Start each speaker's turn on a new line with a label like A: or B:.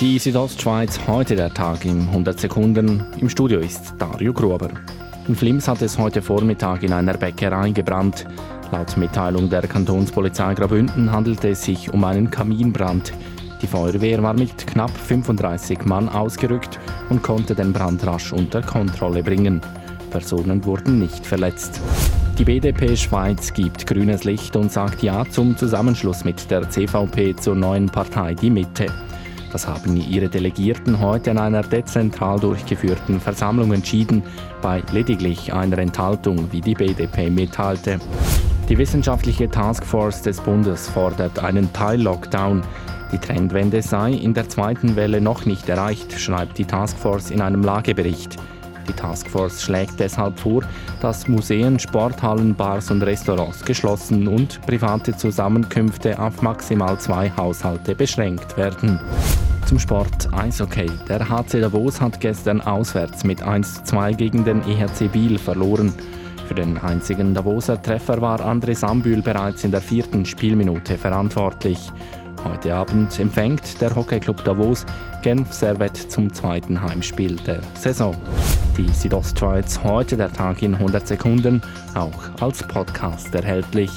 A: Die Südostschweiz, heute der Tag in 100 Sekunden. Im Studio ist Dario Gruber. In Flims hat es heute Vormittag in einer Bäckerei gebrannt. Laut Mitteilung der Kantonspolizei Graubünden handelte es sich um einen Kaminbrand. Die Feuerwehr war mit knapp 35 Mann ausgerückt und konnte den Brand rasch unter Kontrolle bringen. Personen wurden nicht verletzt. Die BDP Schweiz gibt grünes Licht und sagt Ja zum Zusammenschluss mit der CVP zur neuen Partei Die Mitte. Das haben ihre Delegierten heute in einer dezentral durchgeführten Versammlung entschieden, bei lediglich einer Enthaltung, wie die BDP mitteilte. Die wissenschaftliche Taskforce des Bundes fordert einen Teil-Lockdown. Die Trendwende sei in der zweiten Welle noch nicht erreicht, schreibt die Taskforce in einem Lagebericht. Die Taskforce schlägt deshalb vor, dass Museen, Sporthallen, Bars und Restaurants geschlossen und private Zusammenkünfte auf maximal zwei Haushalte beschränkt werden. Zum Sport Eishockey. Der HC Davos hat gestern auswärts mit 1-2 gegen den EHC Biel verloren. Für den einzigen Davoser Treffer war André Sambühl bereits in der vierten Spielminute verantwortlich. Heute Abend empfängt der Hockeyclub Davos Genf Servet zum zweiten Heimspiel der Saison. Die Südostschweiz heute der Tag in 100 Sekunden, auch als Podcast erhältlich.